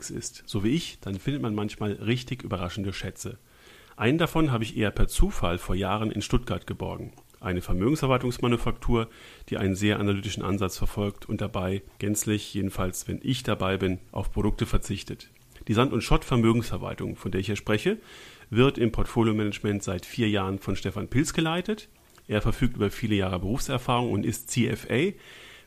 unterwegs ist, so wie ich, dann findet man manchmal richtig überraschende Schätze. Einen davon habe ich eher per Zufall vor Jahren in Stuttgart geborgen. Eine Vermögensverwaltungsmanufaktur, die einen sehr analytischen Ansatz verfolgt und dabei gänzlich, jedenfalls wenn ich dabei bin, auf Produkte verzichtet. Die Sand- und Schott-Vermögensverwaltung, von der ich hier spreche, wird im Portfolio-Management seit vier Jahren von Stefan Pilz geleitet. Er verfügt über viele Jahre Berufserfahrung und ist CFA,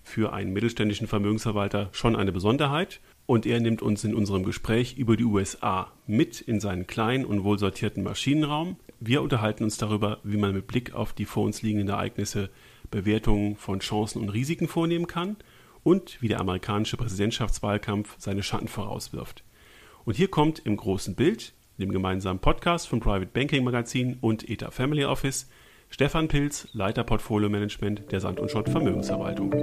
für einen mittelständischen Vermögensverwalter schon eine Besonderheit. Und er nimmt uns in unserem Gespräch über die USA mit in seinen kleinen und wohlsortierten Maschinenraum. Wir unterhalten uns darüber, wie man mit Blick auf die vor uns liegenden Ereignisse Bewertungen von Chancen und Risiken vornehmen kann und wie der amerikanische Präsidentschaftswahlkampf seine Schatten vorauswirft. Und hier kommt im großen Bild, dem gemeinsamen Podcast von Private Banking Magazin und ETA Family Office, Stefan Pilz, Leiter Portfolio Management der Sand und Schott Vermögensverwaltung.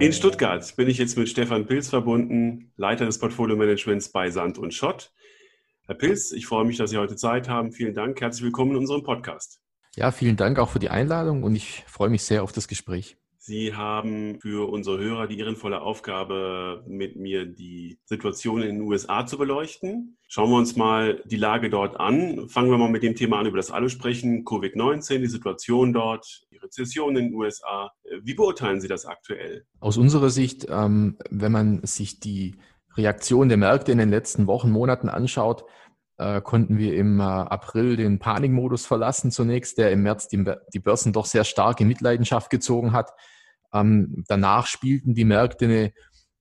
In Stuttgart bin ich jetzt mit Stefan Pilz verbunden, Leiter des Portfolio Managements bei Sand und Schott. Herr Pilz, ich freue mich, dass Sie heute Zeit haben. Vielen Dank. Herzlich willkommen in unserem Podcast. Ja, vielen Dank auch für die Einladung und ich freue mich sehr auf das Gespräch. Sie haben für unsere Hörer die ehrenvolle Aufgabe, mit mir die Situation in den USA zu beleuchten. Schauen wir uns mal die Lage dort an. Fangen wir mal mit dem Thema an, über das alle sprechen. Covid-19, die Situation dort, die Rezession in den USA. Wie beurteilen Sie das aktuell? Aus unserer Sicht, ähm, wenn man sich die Reaktion der Märkte in den letzten Wochen, Monaten anschaut, äh, konnten wir im äh, April den Panikmodus verlassen zunächst, der im März die, die Börsen doch sehr stark in Mitleidenschaft gezogen hat. Ähm, danach spielten die Märkte eine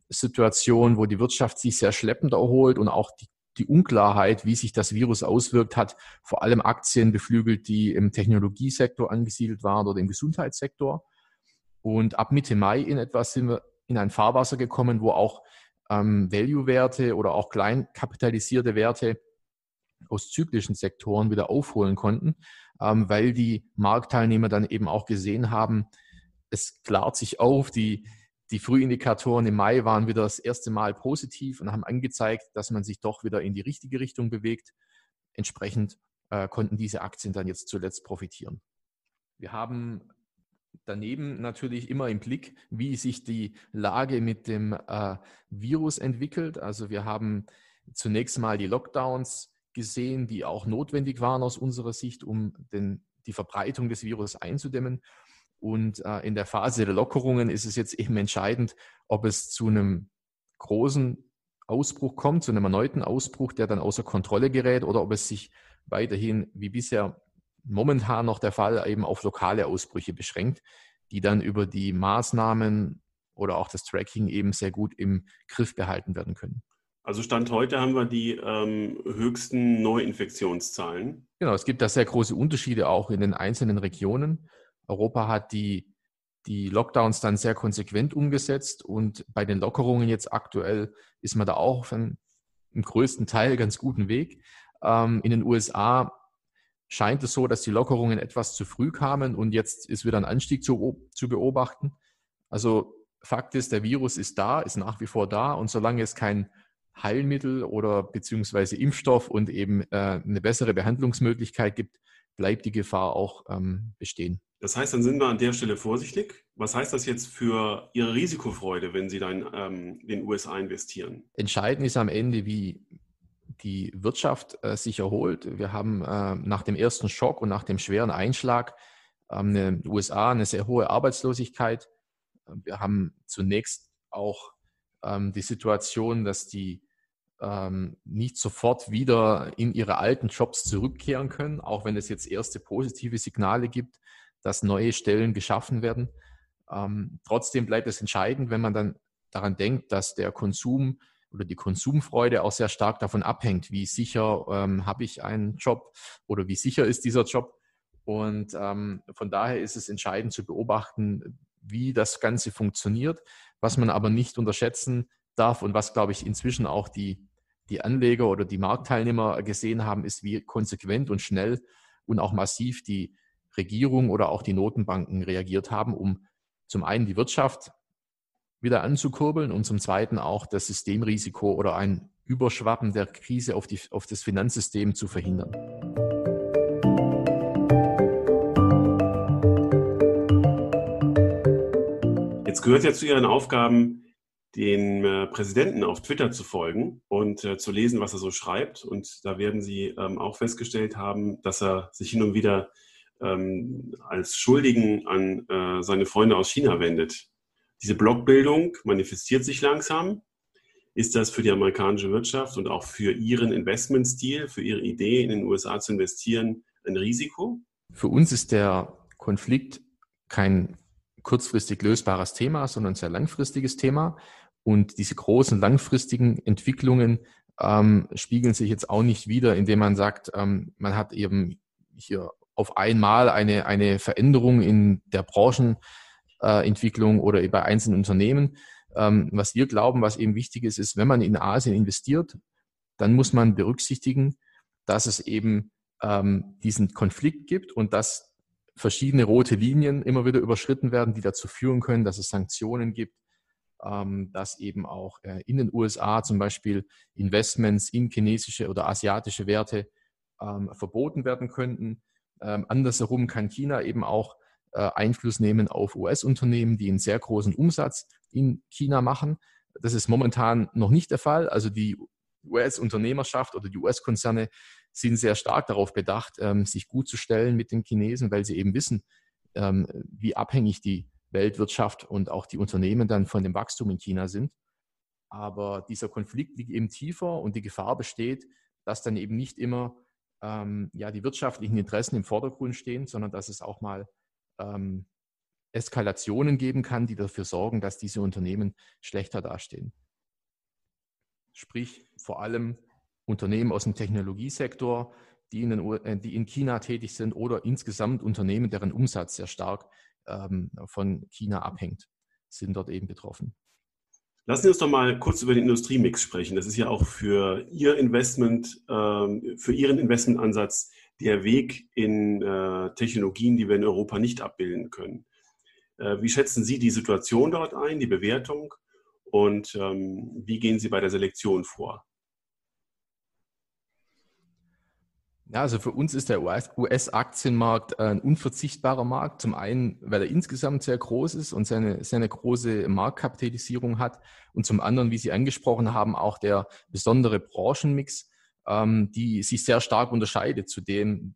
Situation, wo die Wirtschaft sich sehr schleppend erholt und auch die, die Unklarheit, wie sich das Virus auswirkt, hat vor allem Aktien beflügelt, die im Technologiesektor angesiedelt waren oder im Gesundheitssektor. Und ab Mitte Mai in etwas sind wir in ein Fahrwasser gekommen, wo auch ähm, Value-Werte oder auch klein kapitalisierte Werte aus zyklischen Sektoren wieder aufholen konnten, ähm, weil die Marktteilnehmer dann eben auch gesehen haben, es klart sich auf, die, die Frühindikatoren im Mai waren wieder das erste Mal positiv und haben angezeigt, dass man sich doch wieder in die richtige Richtung bewegt. Entsprechend äh, konnten diese Aktien dann jetzt zuletzt profitieren. Wir haben daneben natürlich immer im Blick, wie sich die Lage mit dem äh, Virus entwickelt. Also wir haben zunächst mal die Lockdowns gesehen, die auch notwendig waren aus unserer Sicht, um den, die Verbreitung des Virus einzudämmen. Und äh, in der Phase der Lockerungen ist es jetzt eben entscheidend, ob es zu einem großen Ausbruch kommt, zu einem erneuten Ausbruch, der dann außer Kontrolle gerät, oder ob es sich weiterhin, wie bisher momentan noch der Fall, eben auf lokale Ausbrüche beschränkt, die dann über die Maßnahmen oder auch das Tracking eben sehr gut im Griff behalten werden können. Also Stand heute haben wir die ähm, höchsten Neuinfektionszahlen. Genau, es gibt da sehr große Unterschiede auch in den einzelnen Regionen. Europa hat die, die Lockdowns dann sehr konsequent umgesetzt und bei den Lockerungen jetzt aktuell ist man da auch auf einem, im größten Teil ganz guten Weg. Ähm, in den USA scheint es so, dass die Lockerungen etwas zu früh kamen und jetzt ist wieder ein Anstieg zu, zu beobachten. Also Fakt ist, der Virus ist da, ist nach wie vor da und solange es kein Heilmittel oder beziehungsweise Impfstoff und eben äh, eine bessere Behandlungsmöglichkeit gibt, bleibt die Gefahr auch ähm, bestehen. Das heißt, dann sind wir an der Stelle vorsichtig. Was heißt das jetzt für Ihre Risikofreude, wenn Sie dann ähm, in den USA investieren? Entscheidend ist am Ende, wie die Wirtschaft äh, sich erholt. Wir haben äh, nach dem ersten Schock und nach dem schweren Einschlag ähm, in den USA eine sehr hohe Arbeitslosigkeit. Wir haben zunächst auch ähm, die Situation, dass die ähm, nicht sofort wieder in ihre alten Jobs zurückkehren können, auch wenn es jetzt erste positive Signale gibt, dass neue Stellen geschaffen werden. Ähm, trotzdem bleibt es entscheidend, wenn man dann daran denkt, dass der Konsum oder die Konsumfreude auch sehr stark davon abhängt, wie sicher ähm, habe ich einen Job oder wie sicher ist dieser Job. Und ähm, von daher ist es entscheidend zu beobachten, wie das Ganze funktioniert. Was man aber nicht unterschätzen darf und was, glaube ich, inzwischen auch die die Anleger oder die Marktteilnehmer gesehen haben, ist, wie konsequent und schnell und auch massiv die Regierung oder auch die Notenbanken reagiert haben, um zum einen die Wirtschaft wieder anzukurbeln und zum zweiten auch das Systemrisiko oder ein Überschwappen der Krise auf, die, auf das Finanzsystem zu verhindern. Jetzt gehört ja zu Ihren Aufgaben, den äh, Präsidenten auf Twitter zu folgen und äh, zu lesen, was er so schreibt. Und da werden Sie ähm, auch festgestellt haben, dass er sich hin und wieder ähm, als Schuldigen an äh, seine Freunde aus China wendet. Diese Blockbildung manifestiert sich langsam. Ist das für die amerikanische Wirtschaft und auch für Ihren Investmentstil, für Ihre Idee, in den USA zu investieren, ein Risiko? Für uns ist der Konflikt kein kurzfristig lösbares Thema, sondern ein sehr langfristiges Thema. Und diese großen langfristigen Entwicklungen ähm, spiegeln sich jetzt auch nicht wieder, indem man sagt, ähm, man hat eben hier auf einmal eine, eine Veränderung in der Branchenentwicklung äh, oder bei einzelnen Unternehmen. Ähm, was wir glauben, was eben wichtig ist, ist, wenn man in Asien investiert, dann muss man berücksichtigen, dass es eben ähm, diesen Konflikt gibt und dass verschiedene rote Linien immer wieder überschritten werden, die dazu führen können, dass es Sanktionen gibt, ähm, dass eben auch äh, in den USA zum Beispiel Investments in chinesische oder asiatische Werte verboten werden könnten. Ähm, andersherum kann China eben auch äh, Einfluss nehmen auf US-Unternehmen, die einen sehr großen Umsatz in China machen. Das ist momentan noch nicht der Fall. Also die US-Unternehmerschaft oder die US-Konzerne sind sehr stark darauf bedacht, ähm, sich gut zu stellen mit den Chinesen, weil sie eben wissen, ähm, wie abhängig die Weltwirtschaft und auch die Unternehmen dann von dem Wachstum in China sind. Aber dieser Konflikt liegt eben tiefer und die Gefahr besteht, dass dann eben nicht immer ähm, ja, die wirtschaftlichen Interessen im Vordergrund stehen, sondern dass es auch mal ähm, Eskalationen geben kann, die dafür sorgen, dass diese Unternehmen schlechter dastehen. Sprich, vor allem Unternehmen aus dem Technologiesektor, die in, den, äh, die in China tätig sind oder insgesamt Unternehmen, deren Umsatz sehr stark ähm, von China abhängt, sind dort eben betroffen. Lassen Sie uns doch mal kurz über den Industriemix sprechen. Das ist ja auch für Ihr Investment, ähm, für Ihren Investmentansatz der Weg in äh, Technologien, die wir in Europa nicht abbilden können. Äh, wie schätzen Sie die Situation dort ein, die Bewertung und ähm, wie gehen Sie bei der Selektion vor? Ja, also für uns ist der US-Aktienmarkt ein unverzichtbarer Markt. Zum einen, weil er insgesamt sehr groß ist und seine, seine große Marktkapitalisierung hat. Und zum anderen, wie Sie angesprochen haben, auch der besondere Branchenmix, ähm, die sich sehr stark unterscheidet zu dem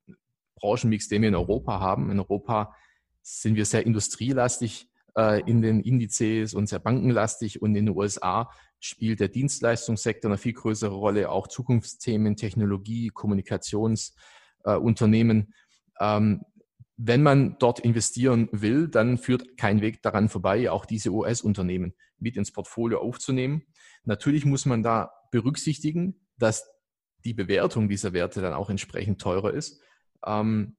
Branchenmix, den wir in Europa haben. In Europa sind wir sehr industrielastig äh, in den Indizes und sehr bankenlastig und in den USA spielt der Dienstleistungssektor eine viel größere Rolle, auch Zukunftsthemen, Technologie, Kommunikationsunternehmen. Äh, ähm, wenn man dort investieren will, dann führt kein Weg daran vorbei, auch diese US-Unternehmen mit ins Portfolio aufzunehmen. Natürlich muss man da berücksichtigen, dass die Bewertung dieser Werte dann auch entsprechend teurer ist. Ähm,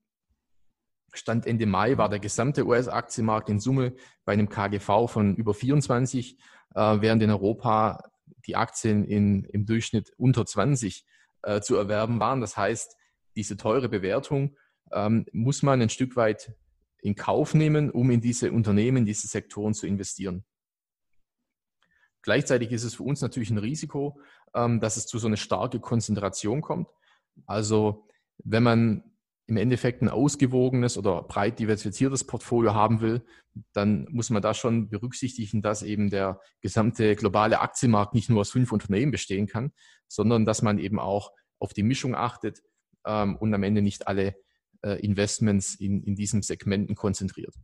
Stand Ende Mai war der gesamte US-Aktienmarkt in Summe bei einem KGV von über 24 äh, während in Europa die Aktien in, im Durchschnitt unter 20 äh, zu erwerben waren. Das heißt, diese teure Bewertung ähm, muss man ein Stück weit in Kauf nehmen, um in diese Unternehmen, diese Sektoren zu investieren. Gleichzeitig ist es für uns natürlich ein Risiko, ähm, dass es zu so einer starken Konzentration kommt. Also wenn man im Endeffekt ein ausgewogenes oder breit diversifiziertes Portfolio haben will, dann muss man da schon berücksichtigen, dass eben der gesamte globale Aktienmarkt nicht nur aus fünf Unternehmen bestehen kann, sondern dass man eben auch auf die Mischung achtet ähm, und am Ende nicht alle äh, Investments in, in diesen Segmenten konzentriert.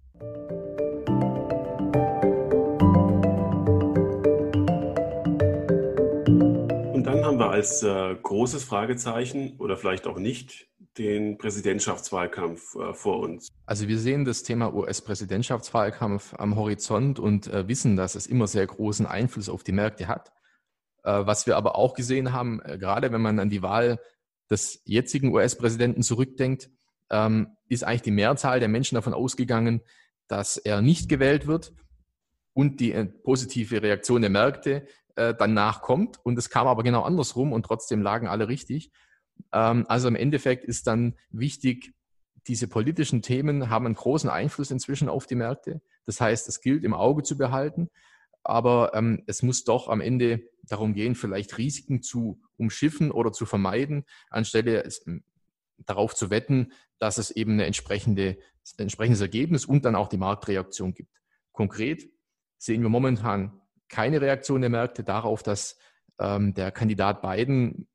Und dann haben wir als äh, großes Fragezeichen oder vielleicht auch nicht den Präsidentschaftswahlkampf äh, vor uns? Also wir sehen das Thema US-Präsidentschaftswahlkampf am Horizont und äh, wissen, dass es immer sehr großen Einfluss auf die Märkte hat. Äh, was wir aber auch gesehen haben, gerade wenn man an die Wahl des jetzigen US-Präsidenten zurückdenkt, ähm, ist eigentlich die Mehrzahl der Menschen davon ausgegangen, dass er nicht gewählt wird und die positive Reaktion der Märkte danach kommt. Und es kam aber genau andersrum und trotzdem lagen alle richtig. Ähm, also im Endeffekt ist dann wichtig, diese politischen Themen haben einen großen Einfluss inzwischen auf die Märkte. Das heißt, es gilt im Auge zu behalten, aber ähm, es muss doch am Ende darum gehen, vielleicht Risiken zu umschiffen oder zu vermeiden, anstelle es, ähm, darauf zu wetten, dass es eben eine entsprechende, ein entsprechendes Ergebnis und dann auch die Marktreaktion gibt. Konkret sehen wir momentan keine Reaktion der Märkte darauf, dass ähm, der Kandidat Biden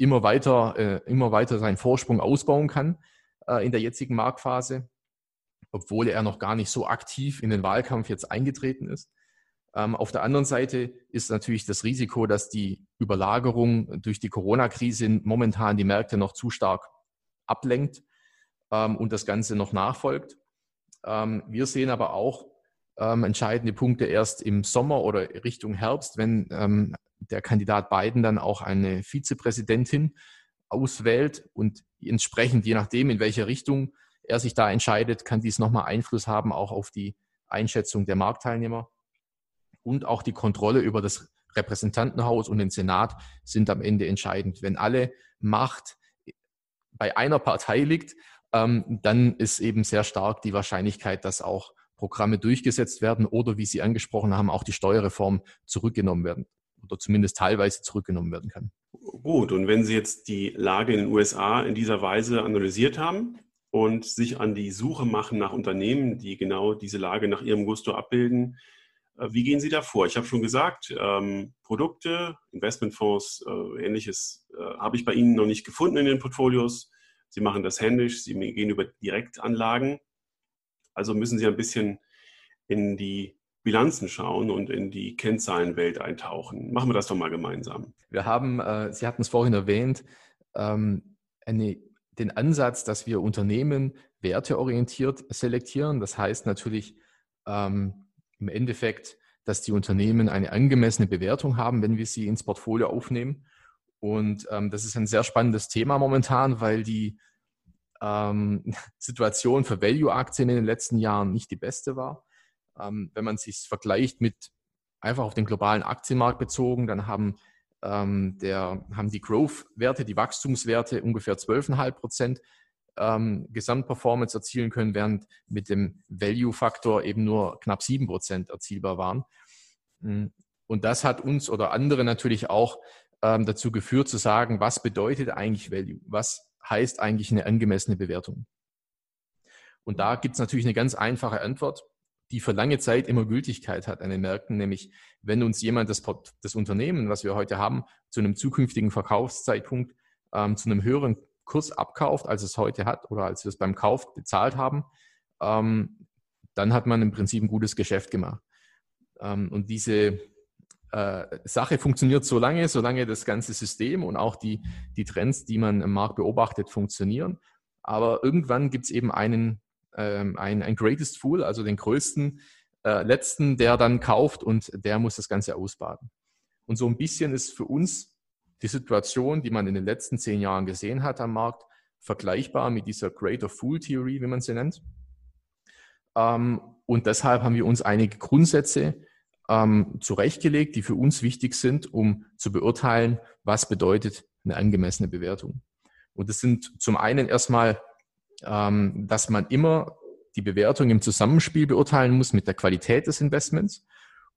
immer weiter, äh, immer weiter seinen Vorsprung ausbauen kann äh, in der jetzigen Marktphase, obwohl er noch gar nicht so aktiv in den Wahlkampf jetzt eingetreten ist. Ähm, auf der anderen Seite ist natürlich das Risiko, dass die Überlagerung durch die Corona-Krise momentan die Märkte noch zu stark ablenkt ähm, und das Ganze noch nachfolgt. Ähm, wir sehen aber auch ähm, entscheidende Punkte erst im Sommer oder Richtung Herbst, wenn ähm, der Kandidat Biden dann auch eine Vizepräsidentin auswählt und entsprechend, je nachdem, in welche Richtung er sich da entscheidet, kann dies nochmal Einfluss haben, auch auf die Einschätzung der Marktteilnehmer. Und auch die Kontrolle über das Repräsentantenhaus und den Senat sind am Ende entscheidend. Wenn alle Macht bei einer Partei liegt, ähm, dann ist eben sehr stark die Wahrscheinlichkeit, dass auch Programme durchgesetzt werden oder, wie Sie angesprochen haben, auch die Steuerreform zurückgenommen werden oder zumindest teilweise zurückgenommen werden kann. Gut, und wenn Sie jetzt die Lage in den USA in dieser Weise analysiert haben und sich an die Suche machen nach Unternehmen, die genau diese Lage nach Ihrem Gusto abbilden, äh, wie gehen Sie da vor? Ich habe schon gesagt, ähm, Produkte, Investmentfonds, äh, ähnliches äh, habe ich bei Ihnen noch nicht gefunden in den Portfolios. Sie machen das händisch, Sie gehen über Direktanlagen. Also müssen Sie ein bisschen in die Bilanzen schauen und in die Kennzahlenwelt eintauchen. Machen wir das doch mal gemeinsam. Wir haben, äh, Sie hatten es vorhin erwähnt, ähm, eine, den Ansatz, dass wir Unternehmen werteorientiert selektieren. Das heißt natürlich ähm, im Endeffekt, dass die Unternehmen eine angemessene Bewertung haben, wenn wir sie ins Portfolio aufnehmen. Und ähm, das ist ein sehr spannendes Thema momentan, weil die ähm, Situation für Value-Aktien in den letzten Jahren nicht die beste war. Ähm, wenn man sich vergleicht mit einfach auf den globalen Aktienmarkt bezogen, dann haben, ähm, der, haben die Growth-Werte, die Wachstumswerte ungefähr 12,5 Prozent ähm, Gesamtperformance erzielen können, während mit dem Value-Faktor eben nur knapp 7 Prozent erzielbar waren. Hm, und das hat uns oder andere natürlich auch ähm, dazu geführt zu sagen, was bedeutet eigentlich Value? Was heißt eigentlich eine angemessene Bewertung? Und da gibt es natürlich eine ganz einfache Antwort die für lange Zeit immer Gültigkeit hat an den Märkten, nämlich wenn uns jemand das, das Unternehmen, was wir heute haben, zu einem zukünftigen Verkaufszeitpunkt ähm, zu einem höheren Kurs abkauft, als es heute hat oder als wir es beim Kauf bezahlt haben, ähm, dann hat man im Prinzip ein gutes Geschäft gemacht. Ähm, und diese äh, Sache funktioniert so lange, solange das ganze System und auch die, die Trends, die man im Markt beobachtet, funktionieren. Aber irgendwann gibt es eben einen ähm, ein, ein Greatest Fool, also den größten, äh, letzten, der dann kauft und der muss das Ganze ausbaden. Und so ein bisschen ist für uns die Situation, die man in den letzten zehn Jahren gesehen hat am Markt, vergleichbar mit dieser Greater Fool Theory, wie man sie nennt. Ähm, und deshalb haben wir uns einige Grundsätze ähm, zurechtgelegt, die für uns wichtig sind, um zu beurteilen, was bedeutet eine angemessene Bewertung. Und das sind zum einen erstmal ähm, dass man immer die Bewertung im Zusammenspiel beurteilen muss mit der Qualität des Investments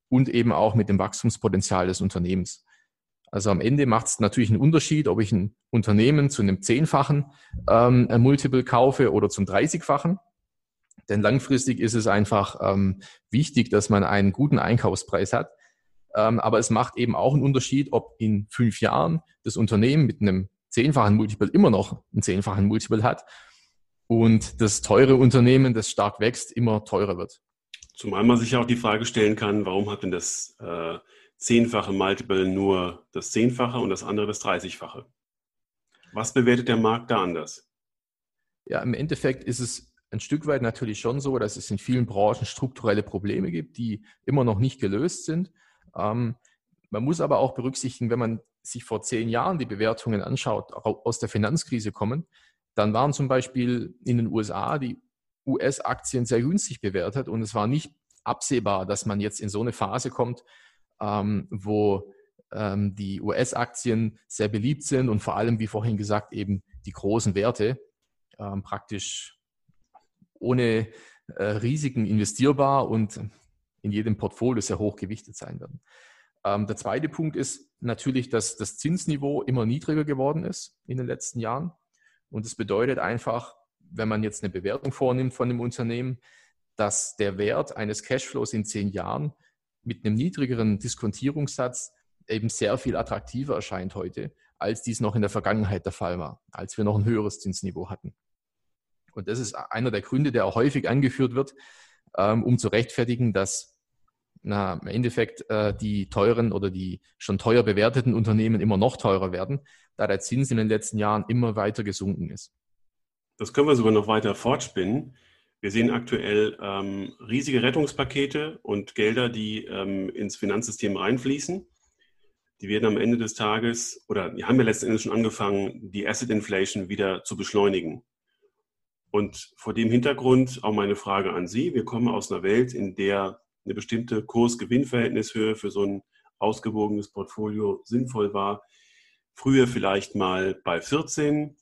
und eben auch mit dem Wachstumspotenzial des Unternehmens. Also am Ende macht es natürlich einen Unterschied, ob ich ein Unternehmen zu einem zehnfachen ähm, Multiple kaufe oder zum dreißigfachen. Denn langfristig ist es einfach ähm, wichtig, dass man einen guten Einkaufspreis hat. Ähm, aber es macht eben auch einen Unterschied, ob in fünf Jahren das Unternehmen mit einem zehnfachen Multiple immer noch einen zehnfachen Multiple hat und das teure Unternehmen, das stark wächst, immer teurer wird. Zumal man sich ja auch die Frage stellen kann, warum hat denn das äh, zehnfache Multiple nur das Zehnfache und das andere das Dreißigfache? Was bewertet der Markt da anders? Ja, im Endeffekt ist es ein Stück weit natürlich schon so, dass es in vielen Branchen strukturelle Probleme gibt, die immer noch nicht gelöst sind. Ähm, man muss aber auch berücksichtigen, wenn man sich vor zehn Jahren die Bewertungen anschaut, aus der Finanzkrise kommen, dann waren zum Beispiel in den USA die US-Aktien sehr günstig bewertet und es war nicht absehbar, dass man jetzt in so eine Phase kommt, ähm, wo ähm, die US-Aktien sehr beliebt sind und vor allem, wie vorhin gesagt, eben die großen Werte ähm, praktisch ohne äh, Risiken investierbar und in jedem Portfolio sehr hoch gewichtet sein werden. Ähm, der zweite Punkt ist natürlich, dass das Zinsniveau immer niedriger geworden ist in den letzten Jahren. Und es bedeutet einfach, wenn man jetzt eine Bewertung vornimmt von dem Unternehmen, dass der Wert eines Cashflows in zehn Jahren mit einem niedrigeren Diskontierungssatz eben sehr viel attraktiver erscheint heute, als dies noch in der Vergangenheit der Fall war, als wir noch ein höheres Zinsniveau hatten. Und das ist einer der Gründe, der auch häufig angeführt wird, ähm, um zu rechtfertigen, dass na, im Endeffekt äh, die teuren oder die schon teuer bewerteten Unternehmen immer noch teurer werden, da der Zins in den letzten Jahren immer weiter gesunken ist. Das können wir sogar noch weiter fortspinnen. Wir sehen aktuell ähm, riesige Rettungspakete und Gelder, die ähm, ins Finanzsystem reinfließen. Die werden am Ende des Tages, oder die haben ja letzten Endes schon angefangen, die Asset Inflation wieder zu beschleunigen. Und vor dem Hintergrund auch meine Frage an Sie. Wir kommen aus einer Welt, in der eine bestimmte Kurs-Gewinn-Verhältnishöhe für so ein ausgewogenes Portfolio sinnvoll war. Früher vielleicht mal bei 14,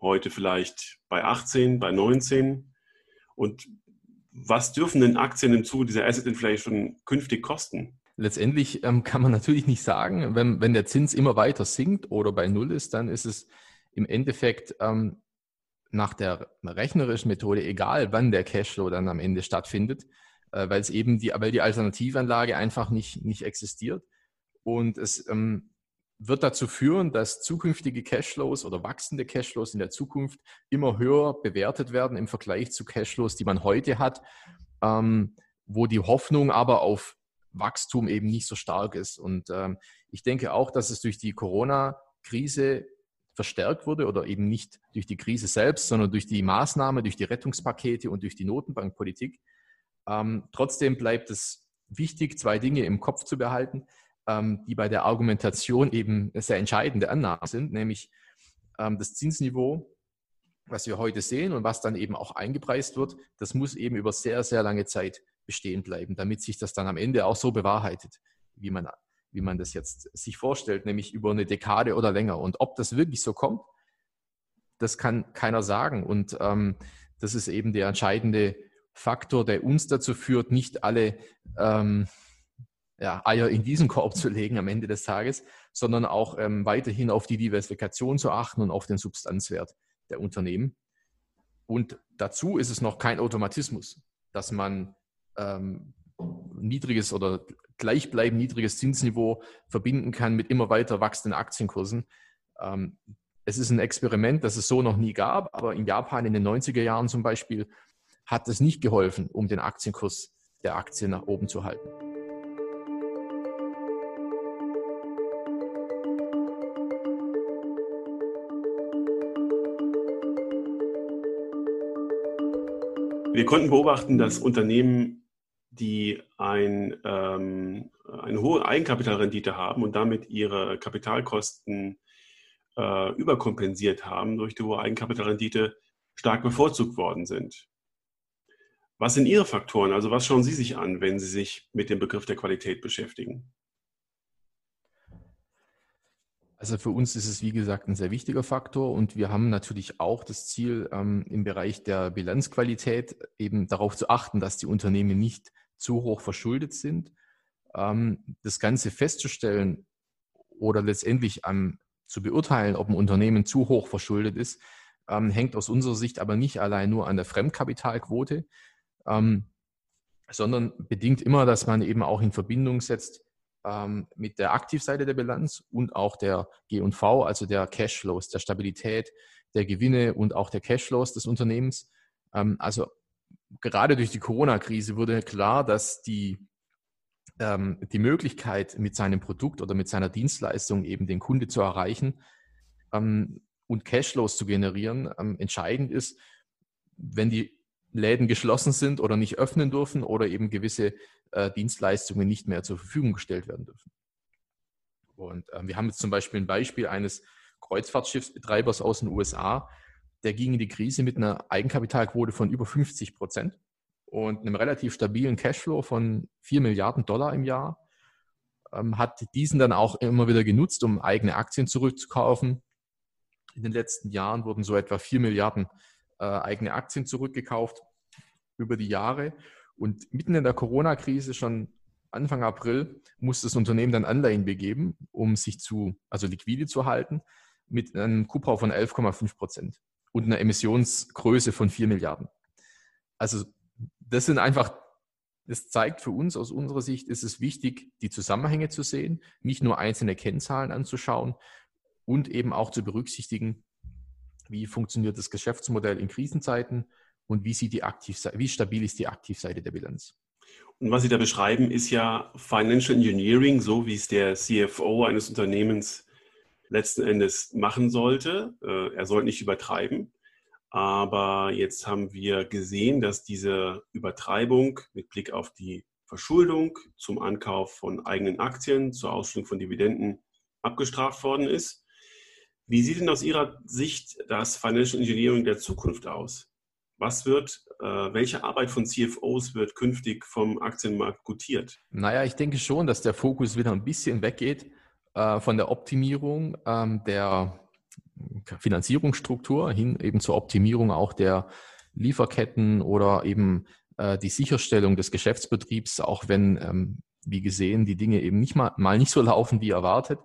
heute vielleicht bei 18, bei 19. Und was dürfen denn Aktien im Zuge dieser Asset Inflation künftig kosten? Letztendlich ähm, kann man natürlich nicht sagen, wenn, wenn der Zins immer weiter sinkt oder bei Null ist, dann ist es im Endeffekt ähm, nach der rechnerischen Methode egal, wann der Cashflow dann am Ende stattfindet, äh, weil es eben die, weil die Alternativanlage einfach nicht, nicht existiert. Und es ähm, wird dazu führen, dass zukünftige Cashflows oder wachsende Cashflows in der Zukunft immer höher bewertet werden im Vergleich zu Cashflows, die man heute hat, ähm, wo die Hoffnung aber auf Wachstum eben nicht so stark ist. Und ähm, ich denke auch, dass es durch die Corona-Krise verstärkt wurde oder eben nicht durch die Krise selbst, sondern durch die Maßnahme, durch die Rettungspakete und durch die Notenbankpolitik. Ähm, trotzdem bleibt es wichtig, zwei Dinge im Kopf zu behalten ähm, die bei der Argumentation eben sehr entscheidende Annahmen sind, nämlich ähm, das Zinsniveau, was wir heute sehen und was dann eben auch eingepreist wird, das muss eben über sehr, sehr lange Zeit bestehen bleiben, damit sich das dann am Ende auch so bewahrheitet, wie man, wie man das jetzt sich vorstellt, nämlich über eine Dekade oder länger. Und ob das wirklich so kommt, das kann keiner sagen. Und ähm, das ist eben der entscheidende Faktor, der uns dazu führt, nicht alle ähm, ja, Eier in diesen Korb zu legen am Ende des Tages, sondern auch ähm, weiterhin auf die Diversifikation zu achten und auf den Substanzwert der Unternehmen. Und dazu ist es noch kein Automatismus, dass man ähm, niedriges oder gleichbleibend niedriges Zinsniveau verbinden kann mit immer weiter wachsenden Aktienkursen. Ähm, es ist ein Experiment, das es so noch nie gab, aber in Japan in den 90er Jahren zum Beispiel hat es nicht geholfen, um den Aktienkurs der Aktie nach oben zu halten. Wir konnten beobachten, dass Unternehmen, die ein, ähm, eine hohe Eigenkapitalrendite haben und damit ihre Kapitalkosten äh, überkompensiert haben durch die hohe Eigenkapitalrendite, stark bevorzugt worden sind. Was sind Ihre Faktoren? Also was schauen Sie sich an, wenn Sie sich mit dem Begriff der Qualität beschäftigen? Also für uns ist es, wie gesagt, ein sehr wichtiger Faktor und wir haben natürlich auch das Ziel, ähm, im Bereich der Bilanzqualität eben darauf zu achten, dass die Unternehmen nicht zu hoch verschuldet sind. Ähm, das Ganze festzustellen oder letztendlich ähm, zu beurteilen, ob ein Unternehmen zu hoch verschuldet ist, hängt aus unserer Sicht aber nicht allein nur an der Fremdkapitalquote, ähm, sondern bedingt immer, dass man eben auch in Verbindung setzt, ähm, mit der Aktivseite der Bilanz und auch der G&V, also der Cashflows, der Stabilität der Gewinne und auch der Cashflows des Unternehmens. Ähm, also gerade durch die Corona-Krise wurde klar, dass die, ähm, die Möglichkeit, mit seinem Produkt oder mit seiner Dienstleistung eben den Kunde zu erreichen ähm, und Cashflows zu generieren, ähm, entscheidend ist, wenn die Läden geschlossen sind oder nicht öffnen dürfen oder eben gewisse äh, Dienstleistungen nicht mehr zur Verfügung gestellt werden dürfen. Und äh, wir haben jetzt zum Beispiel ein Beispiel eines Kreuzfahrtschiffsbetreibers aus den USA, der ging in die Krise mit einer Eigenkapitalquote von über 50 Prozent und einem relativ stabilen Cashflow von 4 Milliarden Dollar im Jahr, ähm, hat diesen dann auch immer wieder genutzt, um eigene Aktien zurückzukaufen. In den letzten Jahren wurden so etwa 4 Milliarden äh, eigene Aktien zurückgekauft über die Jahre. Und mitten in der Corona-Krise, schon Anfang April, musste das Unternehmen dann Anleihen begeben, um sich zu, also liquide zu halten, mit einem Kubrau von 11,5 Prozent und einer Emissionsgröße von 4 Milliarden. Also das sind einfach Das zeigt für uns, aus unserer Sicht ist es wichtig, die Zusammenhänge zu sehen, nicht nur einzelne Kennzahlen anzuschauen und eben auch zu berücksichtigen, wie funktioniert das Geschäftsmodell in Krisenzeiten und wie, sieht die Aktivseite, wie stabil ist die Aktivseite der Bilanz. Und was Sie da beschreiben, ist ja Financial Engineering, so wie es der CFO eines Unternehmens letzten Endes machen sollte. Äh, er sollte nicht übertreiben. Aber jetzt haben wir gesehen, dass diese Übertreibung mit Blick auf die Verschuldung zum Ankauf von eigenen Aktien, zur Ausstellung von Dividenden abgestraft worden ist. Wie sieht denn aus Ihrer Sicht das Financial Engineering der Zukunft aus? Was wird, äh, welche Arbeit von CFOs wird künftig vom Aktienmarkt gutiert? Naja, ich denke schon, dass der Fokus wieder ein bisschen weggeht äh, von der Optimierung ähm, der Finanzierungsstruktur hin eben zur Optimierung auch der Lieferketten oder eben äh, die Sicherstellung des Geschäftsbetriebs, auch wenn, ähm, wie gesehen, die Dinge eben nicht mal, mal nicht so laufen wie erwartet.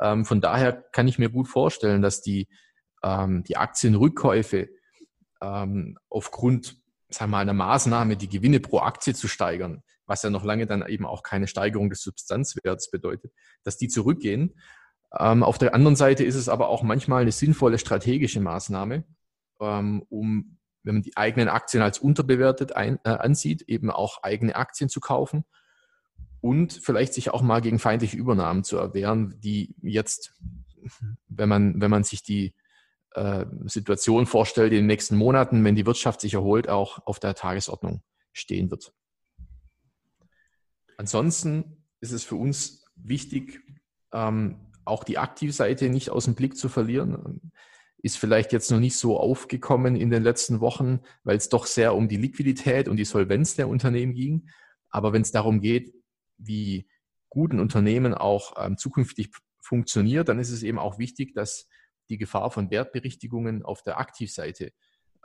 Ähm, von daher kann ich mir gut vorstellen, dass die, ähm, die Aktienrückkäufe ähm, aufgrund sagen wir einer Maßnahme, die Gewinne pro Aktie zu steigern, was ja noch lange dann eben auch keine Steigerung des Substanzwerts bedeutet, dass die zurückgehen. Ähm, auf der anderen Seite ist es aber auch manchmal eine sinnvolle strategische Maßnahme, ähm, um, wenn man die eigenen Aktien als unterbewertet ein, äh, ansieht, eben auch eigene Aktien zu kaufen und vielleicht sich auch mal gegen feindliche Übernahmen zu erwehren, die jetzt, wenn man, wenn man sich die äh, Situation vorstellt, in den nächsten Monaten, wenn die Wirtschaft sich erholt, auch auf der Tagesordnung stehen wird. Ansonsten ist es für uns wichtig, ähm, auch die Aktivseite nicht aus dem Blick zu verlieren. Ist vielleicht jetzt noch nicht so aufgekommen in den letzten Wochen, weil es doch sehr um die Liquidität und die Solvenz der Unternehmen ging. Aber wenn es darum geht, wie gut ein Unternehmen auch ähm, zukünftig funktioniert, dann ist es eben auch wichtig, dass die Gefahr von Wertberichtigungen auf der Aktivseite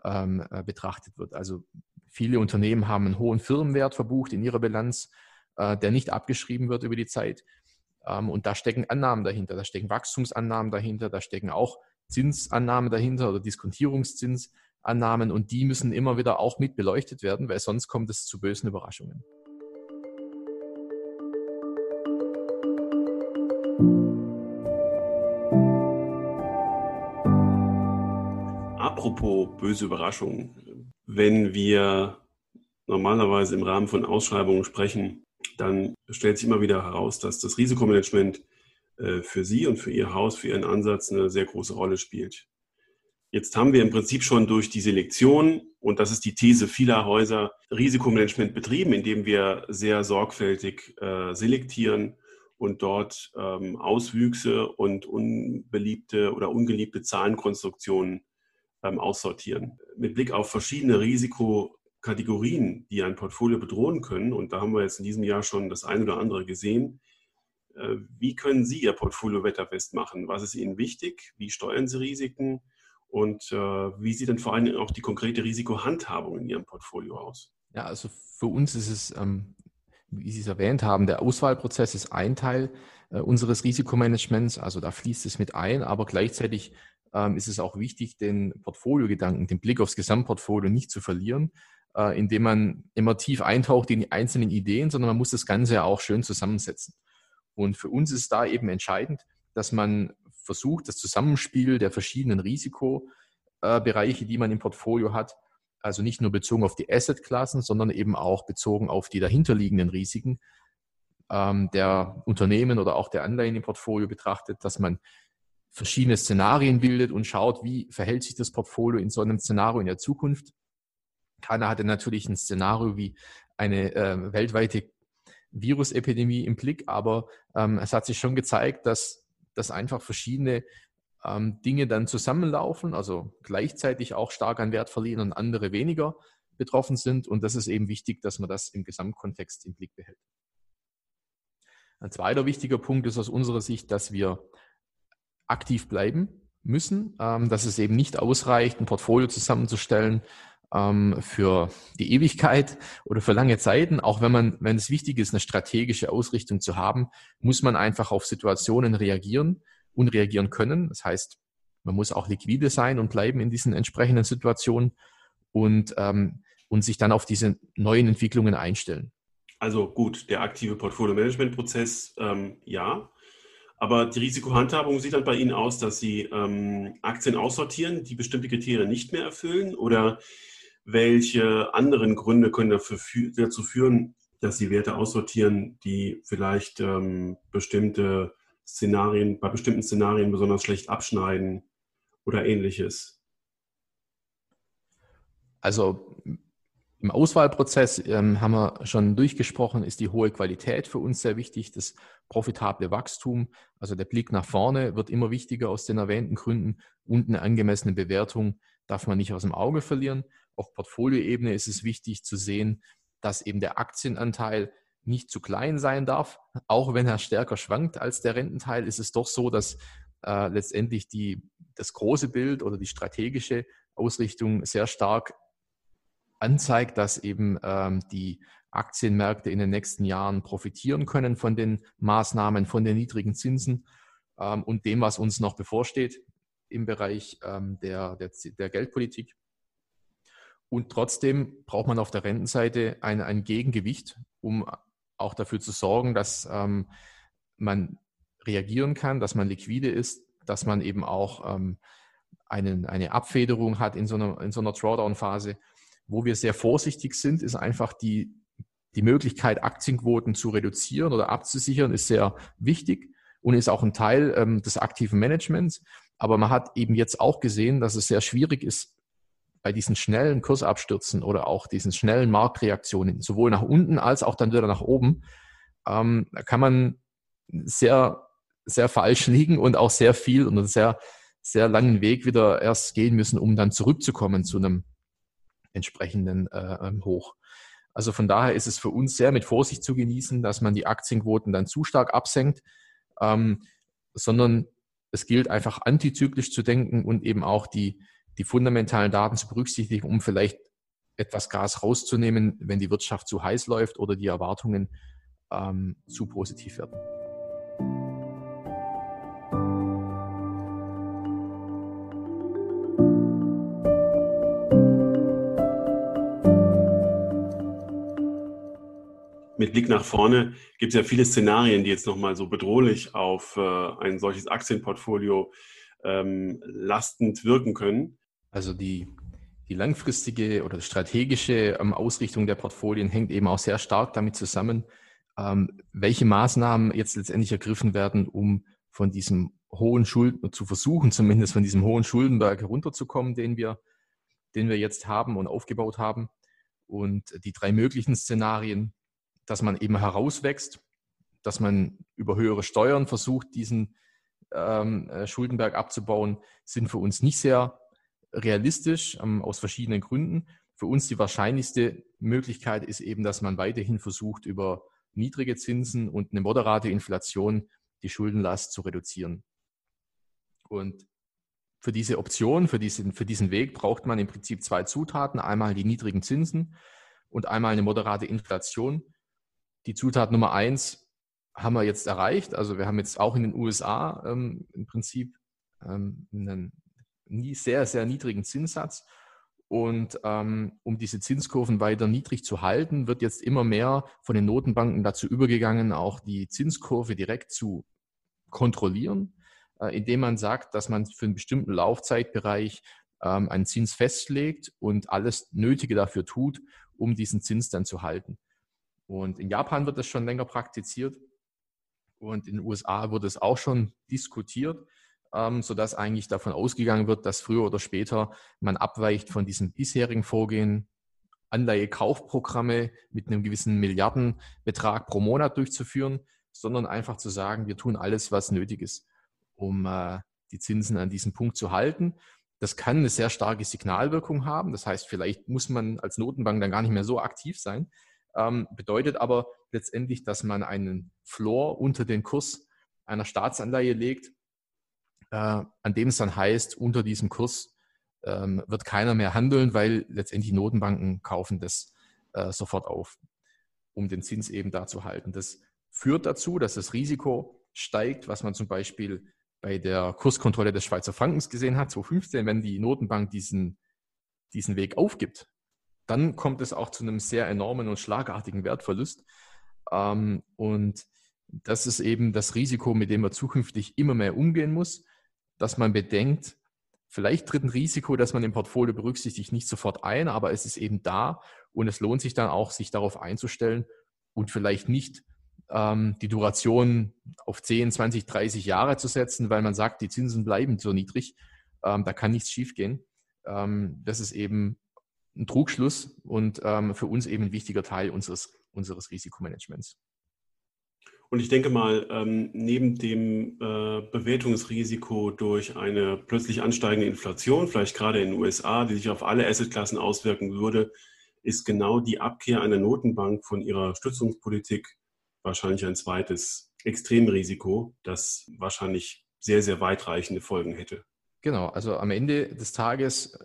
ähm, äh, betrachtet wird. Also viele Unternehmen haben einen hohen Firmenwert verbucht in ihrer Bilanz, äh, der nicht abgeschrieben wird über die Zeit. Ähm, und da stecken Annahmen dahinter, da stecken Wachstumsannahmen dahinter, da stecken auch Zinsannahmen dahinter oder Diskontierungszinsannahmen und die müssen immer wieder auch mit beleuchtet werden, weil sonst kommt es zu bösen Überraschungen. Apropos böse Überraschungen, wenn wir normalerweise im Rahmen von Ausschreibungen sprechen, dann stellt sich immer wieder heraus, dass das Risikomanagement äh, für Sie und für Ihr Haus, für Ihren Ansatz eine sehr große Rolle spielt. Jetzt haben wir im Prinzip schon durch die Selektion, und das ist die These vieler Häuser, Risikomanagement betrieben, indem wir sehr sorgfältig äh, selektieren und dort ähm, Auswüchse und unbeliebte oder ungeliebte Zahlenkonstruktionen ähm, aussortieren. Mit Blick auf verschiedene Risikokategorien, die ein Portfolio bedrohen können, und da haben wir jetzt in diesem Jahr schon das eine oder andere gesehen, äh, wie können Sie Ihr Portfolio wetterfest machen? Was ist Ihnen wichtig? Wie steuern Sie Risiken? Und äh, wie sieht denn vor allem auch die konkrete Risikohandhabung in Ihrem Portfolio aus? Ja, also für uns ist es, ähm, wie Sie es erwähnt haben, der Auswahlprozess ist ein Teil äh, unseres Risikomanagements. Also da fließt es mit ein, aber gleichzeitig ähm, ist es auch wichtig, den Portfoliogedanken, den Blick aufs Gesamtportfolio nicht zu verlieren, äh, indem man immer tief eintaucht in die einzelnen Ideen, sondern man muss das Ganze ja auch schön zusammensetzen. Und für uns ist da eben entscheidend, dass man versucht, das Zusammenspiel der verschiedenen Risikobereiche, die man im Portfolio hat, also nicht nur bezogen auf die Assetklassen, sondern eben auch bezogen auf die dahinterliegenden Risiken ähm, der Unternehmen oder auch der Anleihen im Portfolio betrachtet, dass man verschiedene Szenarien bildet und schaut, wie verhält sich das Portfolio in so einem Szenario in der Zukunft. Keiner hatte natürlich ein Szenario wie eine äh, weltweite Virusepidemie im Blick, aber ähm, es hat sich schon gezeigt, dass, dass einfach verschiedene ähm, Dinge dann zusammenlaufen, also gleichzeitig auch stark an Wert verlieren und andere weniger betroffen sind. Und das ist eben wichtig, dass man das im Gesamtkontext im Blick behält. Ein zweiter wichtiger Punkt ist aus unserer Sicht, dass wir aktiv bleiben müssen, ähm, dass es eben nicht ausreicht, ein Portfolio zusammenzustellen ähm, für die Ewigkeit oder für lange Zeiten. Auch wenn man, wenn es wichtig ist, eine strategische Ausrichtung zu haben, muss man einfach auf Situationen reagieren und reagieren können. Das heißt, man muss auch liquide sein und bleiben in diesen entsprechenden Situationen und, ähm, und sich dann auf diese neuen Entwicklungen einstellen. Also gut, der aktive Portfolio-Management-Prozess, ähm, ja. Aber die Risikohandhabung sieht dann bei Ihnen aus, dass Sie ähm, Aktien aussortieren, die bestimmte Kriterien nicht mehr erfüllen? Oder welche anderen Gründe können dafür, dazu führen, dass Sie Werte aussortieren, die vielleicht ähm, bestimmte Szenarien, bei bestimmten Szenarien besonders schlecht abschneiden oder ähnliches? Also im Auswahlprozess ähm, haben wir schon durchgesprochen, ist die hohe Qualität für uns sehr wichtig, das profitable Wachstum, also der Blick nach vorne wird immer wichtiger aus den erwähnten Gründen und eine angemessene Bewertung darf man nicht aus dem Auge verlieren. Auf Portfolioebene ist es wichtig zu sehen, dass eben der Aktienanteil nicht zu klein sein darf. Auch wenn er stärker schwankt als der Rententeil, ist es doch so, dass äh, letztendlich die, das große Bild oder die strategische Ausrichtung sehr stark anzeigt, dass eben ähm, die Aktienmärkte in den nächsten Jahren profitieren können von den Maßnahmen, von den niedrigen Zinsen ähm, und dem, was uns noch bevorsteht im Bereich ähm, der, der, der, Geldpolitik. Und trotzdem braucht man auf der Rentenseite ein, ein Gegengewicht, um auch dafür zu sorgen, dass ähm, man reagieren kann, dass man liquide ist, dass man eben auch ähm, einen, eine Abfederung hat in so einer, in so einer Drawdown-Phase wo wir sehr vorsichtig sind, ist einfach die, die Möglichkeit, Aktienquoten zu reduzieren oder abzusichern, ist sehr wichtig und ist auch ein Teil ähm, des aktiven Managements. Aber man hat eben jetzt auch gesehen, dass es sehr schwierig ist, bei diesen schnellen Kursabstürzen oder auch diesen schnellen Marktreaktionen, sowohl nach unten als auch dann wieder nach oben, ähm, kann man sehr, sehr falsch liegen und auch sehr viel und einen sehr, sehr langen Weg wieder erst gehen müssen, um dann zurückzukommen zu einem entsprechenden äh, ähm, hoch. Also von daher ist es für uns sehr mit Vorsicht zu genießen, dass man die Aktienquoten dann zu stark absenkt, ähm, sondern es gilt einfach antizyklisch zu denken und eben auch die, die fundamentalen Daten zu berücksichtigen, um vielleicht etwas Gas rauszunehmen, wenn die Wirtschaft zu heiß läuft oder die Erwartungen ähm, zu positiv werden. Mit Blick nach vorne gibt es ja viele Szenarien, die jetzt nochmal so bedrohlich auf äh, ein solches Aktienportfolio ähm, lastend wirken können. Also die, die langfristige oder strategische ähm, Ausrichtung der Portfolien hängt eben auch sehr stark damit zusammen, ähm, welche Maßnahmen jetzt letztendlich ergriffen werden, um von diesem hohen Schulden, zu versuchen zumindest von diesem hohen Schuldenberg herunterzukommen, den wir, den wir jetzt haben und aufgebaut haben. Und die drei möglichen Szenarien dass man eben herauswächst, dass man über höhere Steuern versucht, diesen ähm, äh, Schuldenberg abzubauen, sind für uns nicht sehr realistisch ähm, aus verschiedenen Gründen. Für uns die wahrscheinlichste Möglichkeit ist eben, dass man weiterhin versucht, über niedrige Zinsen und eine moderate Inflation die Schuldenlast zu reduzieren. Und für diese Option, für diesen, für diesen Weg braucht man im Prinzip zwei Zutaten. Einmal die niedrigen Zinsen und einmal eine moderate Inflation die Zutat Nummer eins haben wir jetzt erreicht. Also wir haben jetzt auch in den USA ähm, im Prinzip ähm, einen sehr, sehr niedrigen Zinssatz. Und ähm, um diese Zinskurven weiter niedrig zu halten, wird jetzt immer mehr von den Notenbanken dazu übergegangen, auch die Zinskurve direkt zu kontrollieren, äh, indem man sagt, dass man für einen bestimmten Laufzeitbereich ähm, einen Zins festlegt und alles Nötige dafür tut, um diesen Zins dann zu halten. Und in Japan wird das schon länger praktiziert und in den USA wurde es auch schon diskutiert, ähm, sodass eigentlich davon ausgegangen wird, dass früher oder später man abweicht von diesem bisherigen Vorgehen, Anleihekaufprogramme mit einem gewissen Milliardenbetrag pro Monat durchzuführen, sondern einfach zu sagen, wir tun alles, was nötig ist, um äh, die Zinsen an diesem Punkt zu halten. Das kann eine sehr starke Signalwirkung haben. Das heißt, vielleicht muss man als Notenbank dann gar nicht mehr so aktiv sein, ähm, bedeutet aber letztendlich, dass man einen Floor unter den Kurs einer Staatsanleihe legt, äh, an dem es dann heißt, unter diesem Kurs ähm, wird keiner mehr handeln, weil letztendlich Notenbanken kaufen das äh, sofort auf, um den Zins eben da zu halten. Das führt dazu, dass das Risiko steigt, was man zum Beispiel bei der Kurskontrolle des Schweizer Frankens gesehen hat, 2015, wenn die Notenbank diesen, diesen Weg aufgibt, dann kommt es auch zu einem sehr enormen und schlagartigen Wertverlust. Ähm, und das ist eben das Risiko, mit dem man zukünftig immer mehr umgehen muss, dass man bedenkt, vielleicht tritt ein Risiko, das man im Portfolio berücksichtigt, nicht sofort ein, aber es ist eben da und es lohnt sich dann auch, sich darauf einzustellen und vielleicht nicht ähm, die Duration auf 10, 20, 30 Jahre zu setzen, weil man sagt, die Zinsen bleiben so niedrig, ähm, da kann nichts schiefgehen. Ähm, das ist eben ein Trugschluss und ähm, für uns eben ein wichtiger Teil unseres, unseres Risikomanagements. Und ich denke mal, ähm, neben dem äh, Bewertungsrisiko durch eine plötzlich ansteigende Inflation, vielleicht gerade in den USA, die sich auf alle Assetklassen auswirken würde, ist genau die Abkehr einer Notenbank von ihrer Stützungspolitik wahrscheinlich ein zweites Extremrisiko, das wahrscheinlich sehr, sehr weitreichende Folgen hätte. Genau, also am Ende des Tages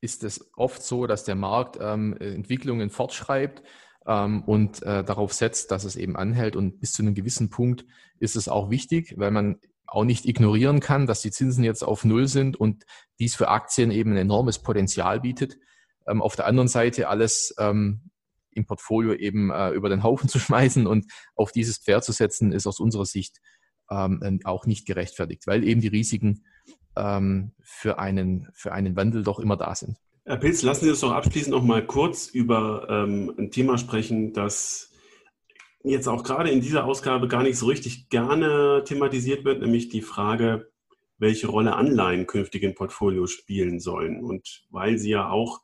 ist es oft so, dass der Markt ähm, Entwicklungen fortschreibt ähm, und äh, darauf setzt, dass es eben anhält. Und bis zu einem gewissen Punkt ist es auch wichtig, weil man auch nicht ignorieren kann, dass die Zinsen jetzt auf Null sind und dies für Aktien eben ein enormes Potenzial bietet. Ähm, auf der anderen Seite alles ähm, im Portfolio eben äh, über den Haufen zu schmeißen und auf dieses Pferd zu setzen, ist aus unserer Sicht ähm, auch nicht gerechtfertigt, weil eben die Risiken ähm, für, einen, für einen Wandel doch immer da sind. Herr Pilz, lassen Sie uns doch abschließend noch mal kurz über ähm, ein Thema sprechen, das jetzt auch gerade in dieser Ausgabe gar nicht so richtig gerne thematisiert wird, nämlich die Frage, welche Rolle Anleihen künftig im Portfolio spielen sollen. Und weil Sie ja auch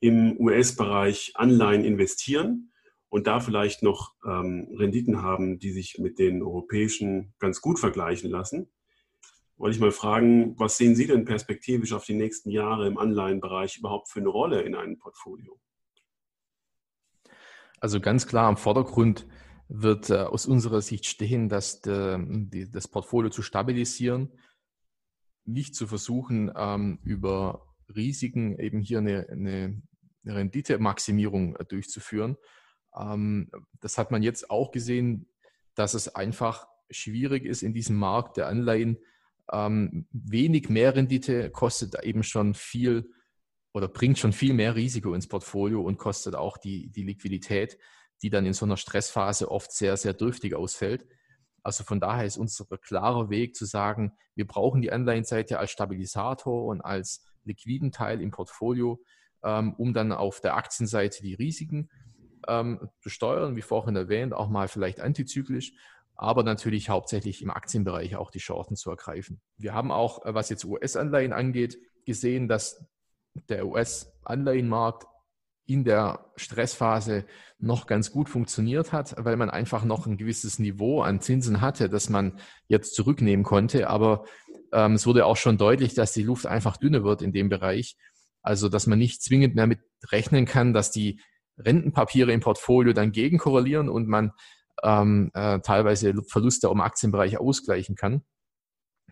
im US-Bereich Anleihen investieren und da vielleicht noch ähm, Renditen haben, die sich mit den europäischen ganz gut vergleichen lassen, wollte ich mal fragen, was sehen Sie denn perspektivisch auf die nächsten Jahre im Anleihenbereich überhaupt für eine Rolle in einem Portfolio? Also ganz klar im Vordergrund wird äh, aus unserer Sicht stehen, dass das Portfolio zu stabilisieren, nicht zu versuchen, ähm, über Risiken eben hier eine, eine Renditemaximierung äh, durchzuführen. Ähm, das hat man jetzt auch gesehen, dass es einfach schwierig ist in diesem Markt der Anleihen, ähm, wenig Mehrrendite kostet eben schon viel oder bringt schon viel mehr Risiko ins Portfolio und kostet auch die, die Liquidität, die dann in so einer Stressphase oft sehr, sehr dürftig ausfällt. Also von daher ist unser klarer Weg zu sagen, wir brauchen die Anleihenseite als Stabilisator und als liquiden Teil im Portfolio, ähm, um dann auf der Aktienseite die Risiken ähm, zu steuern, wie vorhin erwähnt, auch mal vielleicht antizyklisch aber natürlich hauptsächlich im Aktienbereich auch die Chancen zu ergreifen. Wir haben auch, äh, was jetzt US-Anleihen angeht, gesehen, dass der US-Anleihenmarkt in der Stressphase noch ganz gut funktioniert hat, weil man einfach noch ein gewisses Niveau an Zinsen hatte, das man jetzt zurücknehmen konnte. Aber ähm, es wurde auch schon deutlich, dass die Luft einfach dünner wird in dem Bereich. Also, dass man nicht zwingend mehr mit rechnen kann, dass die Rentenpapiere im Portfolio dann gegenkorrelieren und man ähm, äh, teilweise Verluste im Aktienbereich ausgleichen kann.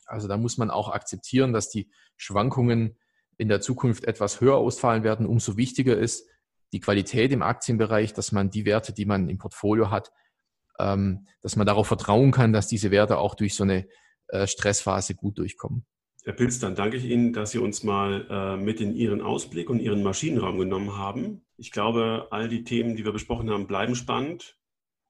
Also da muss man auch akzeptieren, dass die Schwankungen in der Zukunft etwas höher ausfallen werden. Umso wichtiger ist die Qualität im Aktienbereich, dass man die Werte, die man im Portfolio hat, ähm, dass man darauf vertrauen kann, dass diese Werte auch durch so eine äh, Stressphase gut durchkommen. Herr Pilz, dann danke ich Ihnen, dass Sie uns mal äh, mit in Ihren Ausblick und Ihren Maschinenraum genommen haben. Ich glaube, all die Themen, die wir besprochen haben, bleiben spannend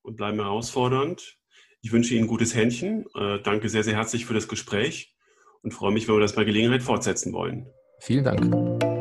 und bleiben herausfordernd. Ich wünsche Ihnen ein gutes Händchen. Äh, danke sehr, sehr herzlich für das Gespräch und freue mich, wenn wir das bei Gelegenheit fortsetzen wollen. Vielen Dank.